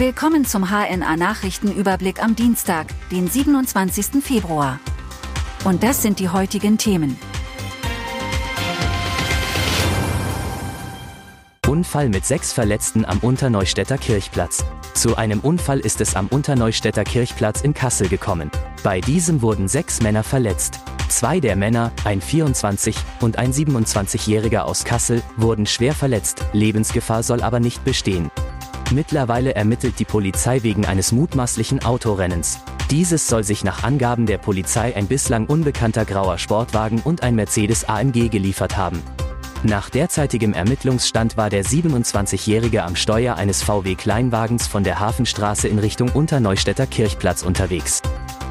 Willkommen zum HNA Nachrichtenüberblick am Dienstag, den 27. Februar. Und das sind die heutigen Themen. Unfall mit sechs Verletzten am Unterneustädter Kirchplatz. Zu einem Unfall ist es am Unterneustädter Kirchplatz in Kassel gekommen. Bei diesem wurden sechs Männer verletzt. Zwei der Männer, ein 24- und ein 27-Jähriger aus Kassel, wurden schwer verletzt, Lebensgefahr soll aber nicht bestehen. Mittlerweile ermittelt die Polizei wegen eines mutmaßlichen Autorennens. Dieses soll sich nach Angaben der Polizei ein bislang unbekannter grauer Sportwagen und ein Mercedes AMG geliefert haben. Nach derzeitigem Ermittlungsstand war der 27-Jährige am Steuer eines VW-Kleinwagens von der Hafenstraße in Richtung Unterneustädter Kirchplatz unterwegs.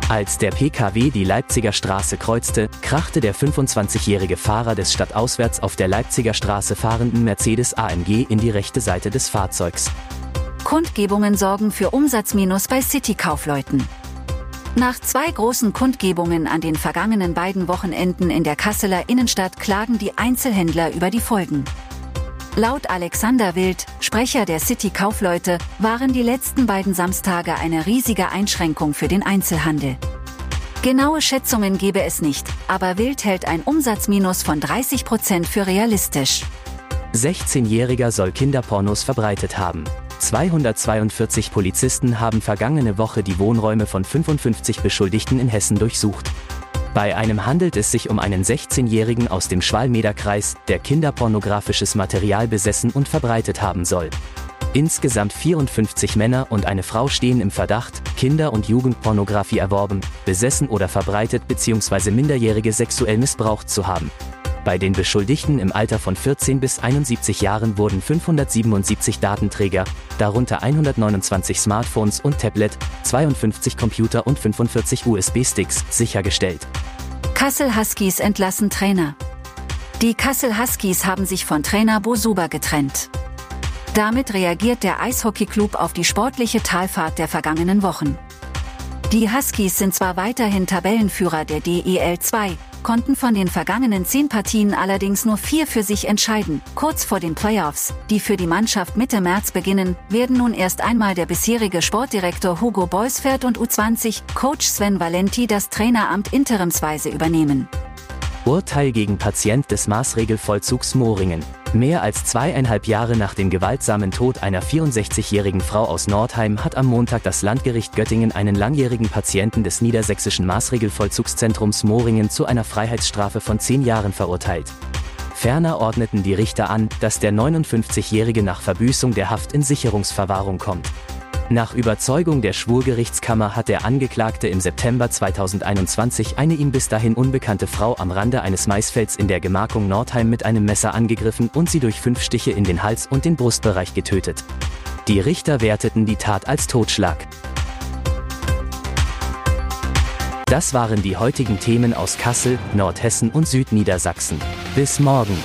Als der PKW die Leipziger Straße kreuzte, krachte der 25-jährige Fahrer des stadtauswärts auf der Leipziger Straße fahrenden Mercedes AMG in die rechte Seite des Fahrzeugs. Kundgebungen sorgen für Umsatzminus bei City-Kaufleuten. Nach zwei großen Kundgebungen an den vergangenen beiden Wochenenden in der Kasseler Innenstadt klagen die Einzelhändler über die Folgen. Laut Alexander Wild, Sprecher der City Kaufleute, waren die letzten beiden Samstage eine riesige Einschränkung für den Einzelhandel. Genaue Schätzungen gebe es nicht, aber Wild hält ein Umsatzminus von 30 Prozent für realistisch. 16-Jähriger soll Kinderpornos verbreitet haben. 242 Polizisten haben vergangene Woche die Wohnräume von 55 Beschuldigten in Hessen durchsucht. Bei einem handelt es sich um einen 16-Jährigen aus dem Schwalmederkreis, der kinderpornografisches Material besessen und verbreitet haben soll. Insgesamt 54 Männer und eine Frau stehen im Verdacht, Kinder- und Jugendpornografie erworben, besessen oder verbreitet bzw. Minderjährige sexuell missbraucht zu haben. Bei den Beschuldigten im Alter von 14 bis 71 Jahren wurden 577 Datenträger, darunter 129 Smartphones und Tablet, 52 Computer und 45 USB-Sticks, sichergestellt. Kassel Huskies entlassen Trainer. Die Kassel Huskies haben sich von Trainer Bo Suber getrennt. Damit reagiert der Eishockeyclub auf die sportliche Talfahrt der vergangenen Wochen. Die Huskies sind zwar weiterhin Tabellenführer der DEL 2, konnten von den vergangenen zehn Partien allerdings nur vier für sich entscheiden. Kurz vor den Playoffs, die für die Mannschaft Mitte März beginnen, werden nun erst einmal der bisherige Sportdirektor Hugo Beusfert und U20-Coach Sven Valenti das Traineramt interimsweise übernehmen. Urteil gegen Patient des Maßregelvollzugs Moringen. Mehr als zweieinhalb Jahre nach dem gewaltsamen Tod einer 64-jährigen Frau aus Nordheim hat am Montag das Landgericht Göttingen einen langjährigen Patienten des niedersächsischen Maßregelvollzugszentrums Moringen zu einer Freiheitsstrafe von zehn Jahren verurteilt. Ferner ordneten die Richter an, dass der 59-jährige nach Verbüßung der Haft in Sicherungsverwahrung kommt. Nach Überzeugung der Schwurgerichtskammer hat der Angeklagte im September 2021 eine ihm bis dahin unbekannte Frau am Rande eines Maisfelds in der Gemarkung Nordheim mit einem Messer angegriffen und sie durch fünf Stiche in den Hals und den Brustbereich getötet. Die Richter werteten die Tat als Totschlag. Das waren die heutigen Themen aus Kassel, Nordhessen und Südniedersachsen. Bis morgen.